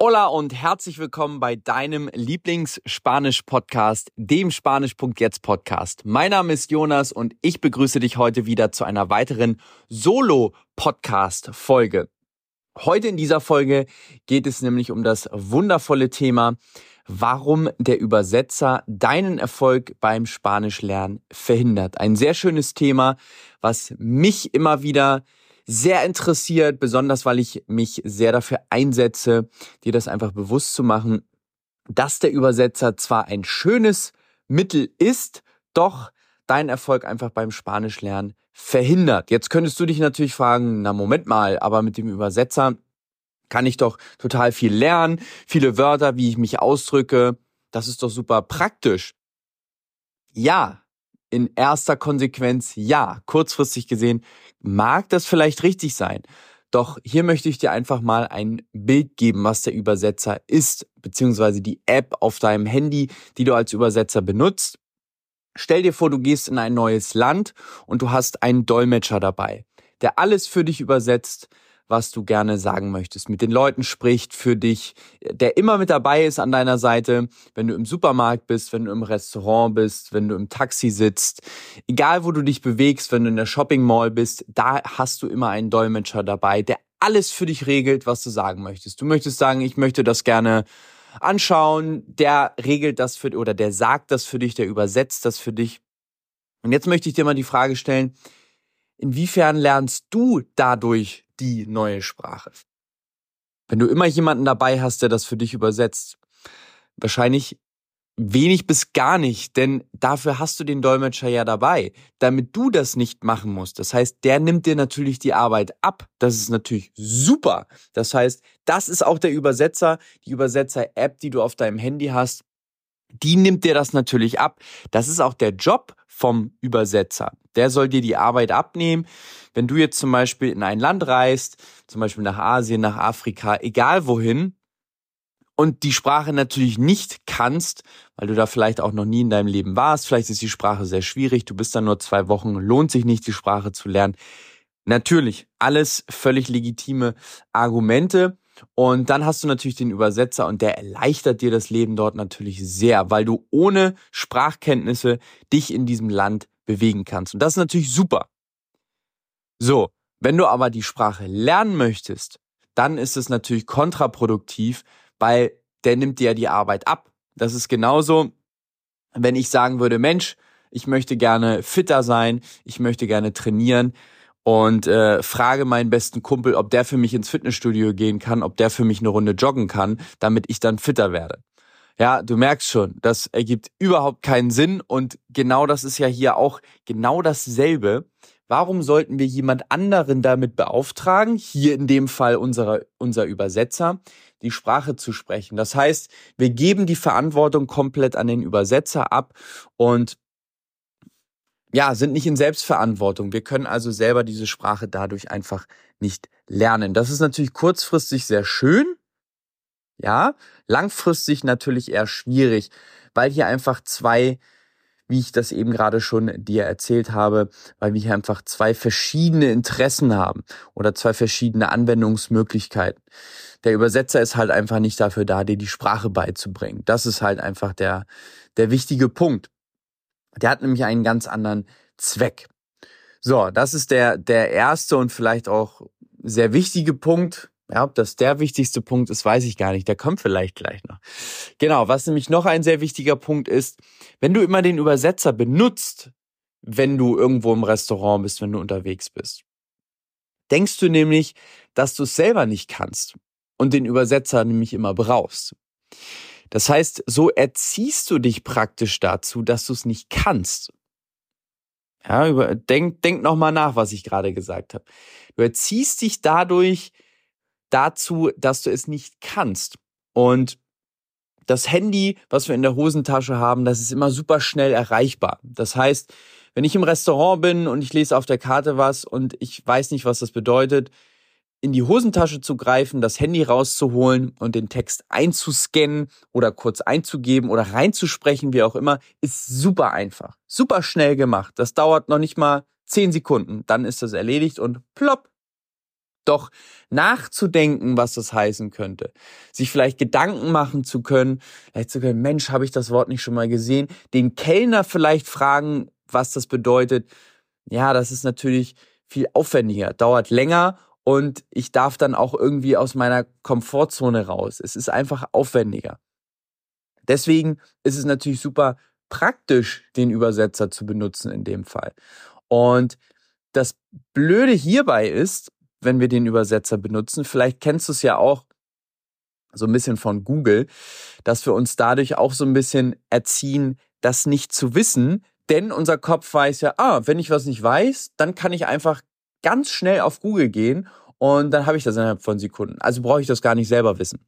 Hola und herzlich willkommen bei deinem Lieblings-Spanisch-Podcast, dem Spanisch.jetzt Podcast. Mein Name ist Jonas und ich begrüße dich heute wieder zu einer weiteren Solo-Podcast-Folge. Heute in dieser Folge geht es nämlich um das wundervolle Thema, warum der Übersetzer deinen Erfolg beim Spanischlernen verhindert. Ein sehr schönes Thema, was mich immer wieder sehr interessiert, besonders weil ich mich sehr dafür einsetze, dir das einfach bewusst zu machen, dass der Übersetzer zwar ein schönes Mittel ist, doch deinen Erfolg einfach beim Spanischlernen verhindert. Jetzt könntest du dich natürlich fragen, na Moment mal, aber mit dem Übersetzer kann ich doch total viel lernen, viele Wörter, wie ich mich ausdrücke, das ist doch super praktisch. Ja, in erster Konsequenz ja. Kurzfristig gesehen mag das vielleicht richtig sein. Doch hier möchte ich dir einfach mal ein Bild geben, was der Übersetzer ist, beziehungsweise die App auf deinem Handy, die du als Übersetzer benutzt. Stell dir vor, du gehst in ein neues Land und du hast einen Dolmetscher dabei, der alles für dich übersetzt, was du gerne sagen möchtest, mit den Leuten spricht für dich, der immer mit dabei ist an deiner Seite, wenn du im Supermarkt bist, wenn du im Restaurant bist, wenn du im Taxi sitzt, egal wo du dich bewegst, wenn du in der Shopping Mall bist, da hast du immer einen Dolmetscher dabei, der alles für dich regelt, was du sagen möchtest. Du möchtest sagen, ich möchte das gerne anschauen, der regelt das für oder der sagt das für dich, der übersetzt das für dich. Und jetzt möchte ich dir mal die Frage stellen, inwiefern lernst du dadurch die neue Sprache. Wenn du immer jemanden dabei hast, der das für dich übersetzt, wahrscheinlich wenig bis gar nicht, denn dafür hast du den Dolmetscher ja dabei, damit du das nicht machen musst. Das heißt, der nimmt dir natürlich die Arbeit ab. Das ist natürlich super. Das heißt, das ist auch der Übersetzer, die Übersetzer-App, die du auf deinem Handy hast, die nimmt dir das natürlich ab. Das ist auch der Job vom Übersetzer. Der soll dir die Arbeit abnehmen. Wenn du jetzt zum Beispiel in ein Land reist, zum Beispiel nach Asien, nach Afrika, egal wohin, und die Sprache natürlich nicht kannst, weil du da vielleicht auch noch nie in deinem Leben warst, vielleicht ist die Sprache sehr schwierig, du bist da nur zwei Wochen, lohnt sich nicht, die Sprache zu lernen. Natürlich, alles völlig legitime Argumente. Und dann hast du natürlich den Übersetzer und der erleichtert dir das Leben dort natürlich sehr, weil du ohne Sprachkenntnisse dich in diesem Land bewegen kannst. Und das ist natürlich super. So, wenn du aber die Sprache lernen möchtest, dann ist es natürlich kontraproduktiv, weil der nimmt dir die Arbeit ab. Das ist genauso, wenn ich sagen würde, Mensch, ich möchte gerne fitter sein, ich möchte gerne trainieren, und äh, frage meinen besten Kumpel, ob der für mich ins Fitnessstudio gehen kann, ob der für mich eine Runde joggen kann, damit ich dann fitter werde. Ja, du merkst schon, das ergibt überhaupt keinen Sinn und genau das ist ja hier auch genau dasselbe. Warum sollten wir jemand anderen damit beauftragen, hier in dem Fall unserer, unser Übersetzer, die Sprache zu sprechen? Das heißt, wir geben die Verantwortung komplett an den Übersetzer ab und ja, sind nicht in Selbstverantwortung. Wir können also selber diese Sprache dadurch einfach nicht lernen. Das ist natürlich kurzfristig sehr schön. Ja, langfristig natürlich eher schwierig, weil hier einfach zwei, wie ich das eben gerade schon dir erzählt habe, weil wir hier einfach zwei verschiedene Interessen haben oder zwei verschiedene Anwendungsmöglichkeiten. Der Übersetzer ist halt einfach nicht dafür da, dir die Sprache beizubringen. Das ist halt einfach der, der wichtige Punkt. Der hat nämlich einen ganz anderen Zweck. So, das ist der, der erste und vielleicht auch sehr wichtige Punkt. Ja, ob das der wichtigste Punkt ist, weiß ich gar nicht. Der kommt vielleicht gleich noch. Genau, was nämlich noch ein sehr wichtiger Punkt ist, wenn du immer den Übersetzer benutzt, wenn du irgendwo im Restaurant bist, wenn du unterwegs bist, denkst du nämlich, dass du es selber nicht kannst und den Übersetzer nämlich immer brauchst. Das heißt, so erziehst du dich praktisch dazu, dass du es nicht kannst. Ja, über, denk, denk nochmal nach, was ich gerade gesagt habe. Du erziehst dich dadurch dazu, dass du es nicht kannst. Und das Handy, was wir in der Hosentasche haben, das ist immer super schnell erreichbar. Das heißt, wenn ich im Restaurant bin und ich lese auf der Karte was und ich weiß nicht, was das bedeutet, in die Hosentasche zu greifen, das Handy rauszuholen und den Text einzuscannen oder kurz einzugeben oder reinzusprechen, wie auch immer, ist super einfach. Super schnell gemacht. Das dauert noch nicht mal zehn Sekunden. Dann ist das erledigt und plopp. Doch nachzudenken, was das heißen könnte, sich vielleicht Gedanken machen zu können, vielleicht zu können, Mensch, habe ich das Wort nicht schon mal gesehen, den Kellner vielleicht fragen, was das bedeutet. Ja, das ist natürlich viel aufwendiger, dauert länger und ich darf dann auch irgendwie aus meiner Komfortzone raus. Es ist einfach aufwendiger. Deswegen ist es natürlich super praktisch, den Übersetzer zu benutzen in dem Fall. Und das Blöde hierbei ist, wenn wir den Übersetzer benutzen, vielleicht kennst du es ja auch so ein bisschen von Google, dass wir uns dadurch auch so ein bisschen erziehen, das nicht zu wissen, denn unser Kopf weiß ja, ah, wenn ich was nicht weiß, dann kann ich einfach ganz schnell auf Google gehen und dann habe ich das innerhalb von Sekunden. Also brauche ich das gar nicht selber wissen.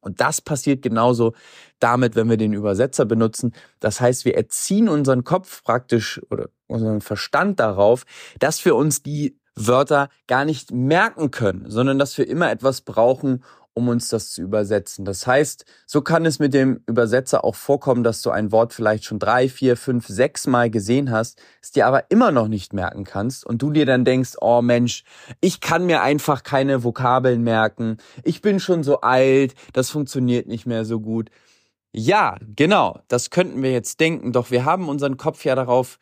Und das passiert genauso damit, wenn wir den Übersetzer benutzen. Das heißt, wir erziehen unseren Kopf praktisch oder unseren Verstand darauf, dass wir uns die Wörter gar nicht merken können, sondern dass wir immer etwas brauchen, um uns das zu übersetzen. Das heißt, so kann es mit dem Übersetzer auch vorkommen, dass du ein Wort vielleicht schon drei, vier, fünf, sechs Mal gesehen hast, es dir aber immer noch nicht merken kannst und du dir dann denkst, oh Mensch, ich kann mir einfach keine Vokabeln merken, ich bin schon so alt, das funktioniert nicht mehr so gut. Ja, genau, das könnten wir jetzt denken, doch wir haben unseren Kopf ja darauf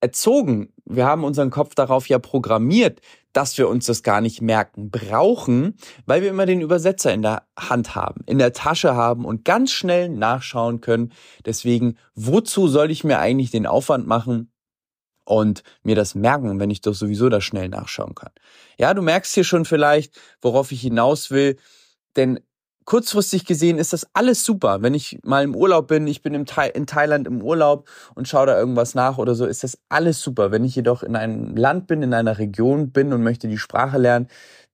erzogen, wir haben unseren Kopf darauf ja programmiert, dass wir uns das gar nicht merken brauchen, weil wir immer den Übersetzer in der Hand haben, in der Tasche haben und ganz schnell nachschauen können. Deswegen, wozu soll ich mir eigentlich den Aufwand machen, und mir das merken, wenn ich doch sowieso da schnell nachschauen kann. Ja, du merkst hier schon vielleicht, worauf ich hinaus will, denn kurzfristig gesehen ist das alles super. Wenn ich mal im Urlaub bin, ich bin in Thailand im Urlaub und schaue da irgendwas nach oder so, ist das alles super. Wenn ich jedoch in einem Land bin, in einer Region bin und möchte die Sprache lernen,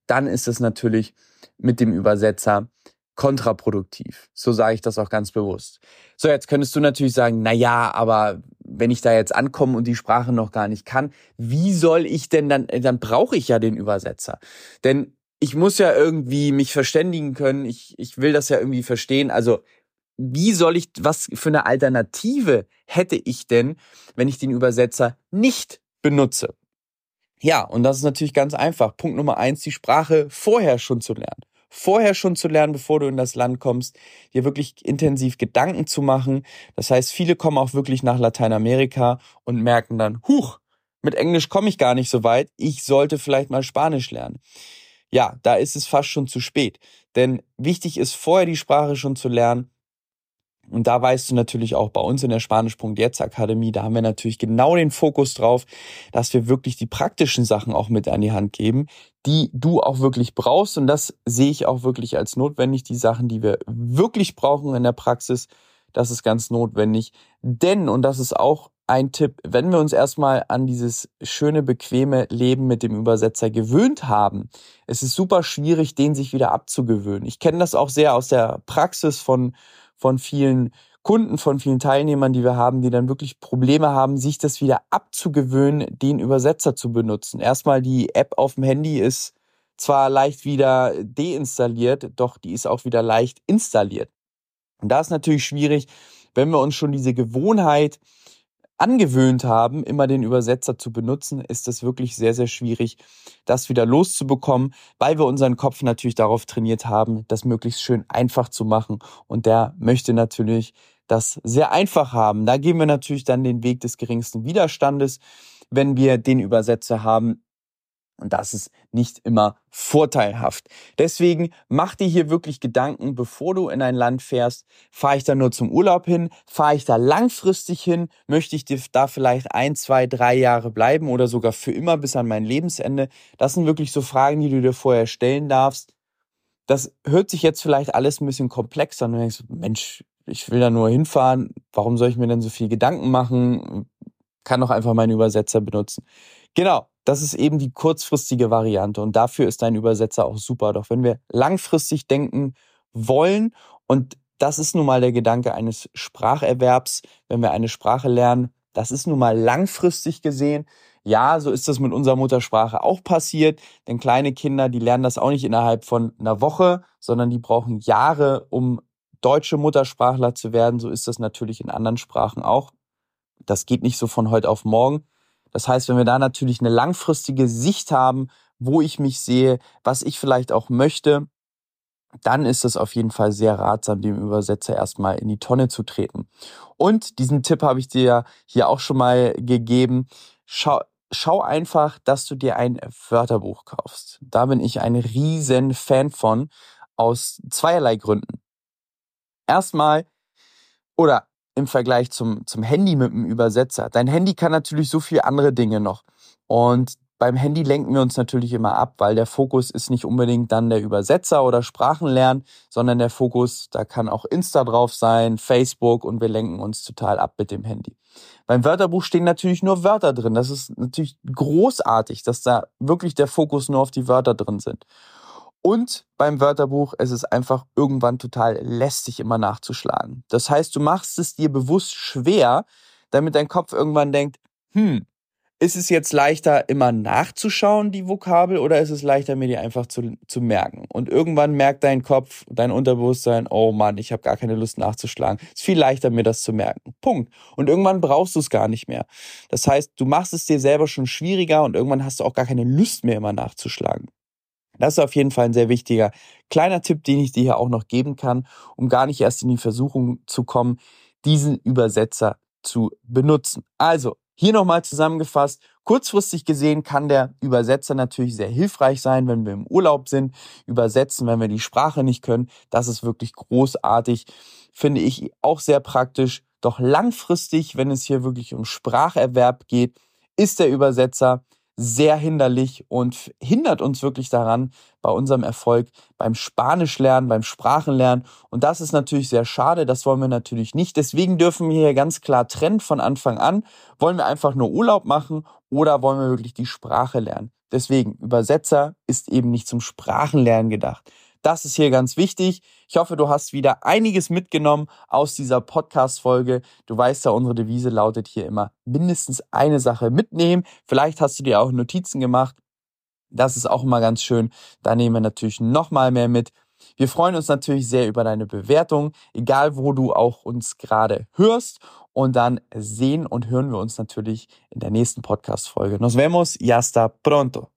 dann ist es natürlich mit dem Übersetzer kontraproduktiv. So sage ich das auch ganz bewusst. So, jetzt könntest du natürlich sagen, na ja, aber wenn ich da jetzt ankomme und die Sprache noch gar nicht kann, wie soll ich denn dann, dann brauche ich ja den Übersetzer. Denn ich muss ja irgendwie mich verständigen können. Ich, ich will das ja irgendwie verstehen. Also, wie soll ich, was für eine Alternative hätte ich denn, wenn ich den Übersetzer nicht benutze? Ja, und das ist natürlich ganz einfach. Punkt Nummer eins, die Sprache vorher schon zu lernen. Vorher schon zu lernen, bevor du in das Land kommst, dir wirklich intensiv Gedanken zu machen. Das heißt, viele kommen auch wirklich nach Lateinamerika und merken dann, huch, mit Englisch komme ich gar nicht so weit. Ich sollte vielleicht mal Spanisch lernen ja, da ist es fast schon zu spät. Denn wichtig ist, vorher die Sprache schon zu lernen. Und da weißt du natürlich auch bei uns in der Spanisch.jetzt Akademie, da haben wir natürlich genau den Fokus drauf, dass wir wirklich die praktischen Sachen auch mit an die Hand geben, die du auch wirklich brauchst. Und das sehe ich auch wirklich als notwendig. Die Sachen, die wir wirklich brauchen in der Praxis, das ist ganz notwendig. Denn, und das ist auch ein Tipp, wenn wir uns erstmal an dieses schöne, bequeme Leben mit dem Übersetzer gewöhnt haben, es ist super schwierig, den sich wieder abzugewöhnen. Ich kenne das auch sehr aus der Praxis von, von vielen Kunden, von vielen Teilnehmern, die wir haben, die dann wirklich Probleme haben, sich das wieder abzugewöhnen, den Übersetzer zu benutzen. Erstmal die App auf dem Handy ist zwar leicht wieder deinstalliert, doch die ist auch wieder leicht installiert. Und da ist natürlich schwierig, wenn wir uns schon diese Gewohnheit angewöhnt haben, immer den Übersetzer zu benutzen, ist es wirklich sehr, sehr schwierig, das wieder loszubekommen, weil wir unseren Kopf natürlich darauf trainiert haben, das möglichst schön einfach zu machen. Und der möchte natürlich das sehr einfach haben. Da gehen wir natürlich dann den Weg des geringsten Widerstandes, wenn wir den Übersetzer haben, und das ist nicht immer vorteilhaft. Deswegen mach dir hier wirklich Gedanken, bevor du in ein Land fährst. Fahre ich da nur zum Urlaub hin? Fahre ich da langfristig hin? Möchte ich da vielleicht ein, zwei, drei Jahre bleiben oder sogar für immer bis an mein Lebensende? Das sind wirklich so Fragen, die du dir vorher stellen darfst. Das hört sich jetzt vielleicht alles ein bisschen komplex an. Du denkst, Mensch, ich will da nur hinfahren. Warum soll ich mir denn so viel Gedanken machen? Kann doch einfach meinen Übersetzer benutzen. Genau, das ist eben die kurzfristige Variante und dafür ist ein Übersetzer auch super. Doch wenn wir langfristig denken wollen und das ist nun mal der Gedanke eines Spracherwerbs, wenn wir eine Sprache lernen, das ist nun mal langfristig gesehen. Ja, so ist das mit unserer Muttersprache auch passiert, denn kleine Kinder, die lernen das auch nicht innerhalb von einer Woche, sondern die brauchen Jahre, um deutsche Muttersprachler zu werden. So ist das natürlich in anderen Sprachen auch. Das geht nicht so von heute auf morgen. Das heißt, wenn wir da natürlich eine langfristige Sicht haben, wo ich mich sehe, was ich vielleicht auch möchte, dann ist es auf jeden Fall sehr ratsam, dem Übersetzer erstmal in die Tonne zu treten. Und diesen Tipp habe ich dir hier auch schon mal gegeben. Schau, schau einfach, dass du dir ein Wörterbuch kaufst. Da bin ich ein riesen Fan von, aus zweierlei Gründen. Erstmal, oder im Vergleich zum, zum Handy mit dem Übersetzer. Dein Handy kann natürlich so viele andere Dinge noch. Und beim Handy lenken wir uns natürlich immer ab, weil der Fokus ist nicht unbedingt dann der Übersetzer oder Sprachenlernen, sondern der Fokus, da kann auch Insta drauf sein, Facebook und wir lenken uns total ab mit dem Handy. Beim Wörterbuch stehen natürlich nur Wörter drin. Das ist natürlich großartig, dass da wirklich der Fokus nur auf die Wörter drin sind. Und beim Wörterbuch es ist einfach irgendwann total lästig immer nachzuschlagen. Das heißt, du machst es dir bewusst schwer, damit dein Kopf irgendwann denkt, hm, ist es jetzt leichter, immer nachzuschauen, die Vokabel, oder ist es leichter, mir die einfach zu, zu merken? Und irgendwann merkt dein Kopf, dein Unterbewusstsein, oh Mann, ich habe gar keine Lust nachzuschlagen. Es ist viel leichter, mir das zu merken. Punkt. Und irgendwann brauchst du es gar nicht mehr. Das heißt, du machst es dir selber schon schwieriger und irgendwann hast du auch gar keine Lust mehr, immer nachzuschlagen. Das ist auf jeden Fall ein sehr wichtiger kleiner Tipp, den ich dir hier auch noch geben kann, um gar nicht erst in die Versuchung zu kommen, diesen Übersetzer zu benutzen. Also, hier nochmal zusammengefasst. Kurzfristig gesehen kann der Übersetzer natürlich sehr hilfreich sein, wenn wir im Urlaub sind, übersetzen, wenn wir die Sprache nicht können. Das ist wirklich großartig, finde ich auch sehr praktisch. Doch langfristig, wenn es hier wirklich um Spracherwerb geht, ist der Übersetzer sehr hinderlich und hindert uns wirklich daran bei unserem Erfolg beim Spanischlernen, beim Sprachenlernen. Und das ist natürlich sehr schade. Das wollen wir natürlich nicht. Deswegen dürfen wir hier ganz klar trennen von Anfang an. Wollen wir einfach nur Urlaub machen oder wollen wir wirklich die Sprache lernen? Deswegen, Übersetzer ist eben nicht zum Sprachenlernen gedacht. Das ist hier ganz wichtig. Ich hoffe, du hast wieder einiges mitgenommen aus dieser Podcast-Folge. Du weißt ja, unsere Devise lautet hier immer mindestens eine Sache mitnehmen. Vielleicht hast du dir auch Notizen gemacht. Das ist auch immer ganz schön. Da nehmen wir natürlich nochmal mehr mit. Wir freuen uns natürlich sehr über deine Bewertung, egal wo du auch uns gerade hörst. Und dann sehen und hören wir uns natürlich in der nächsten Podcast-Folge. Nos vemos y hasta pronto.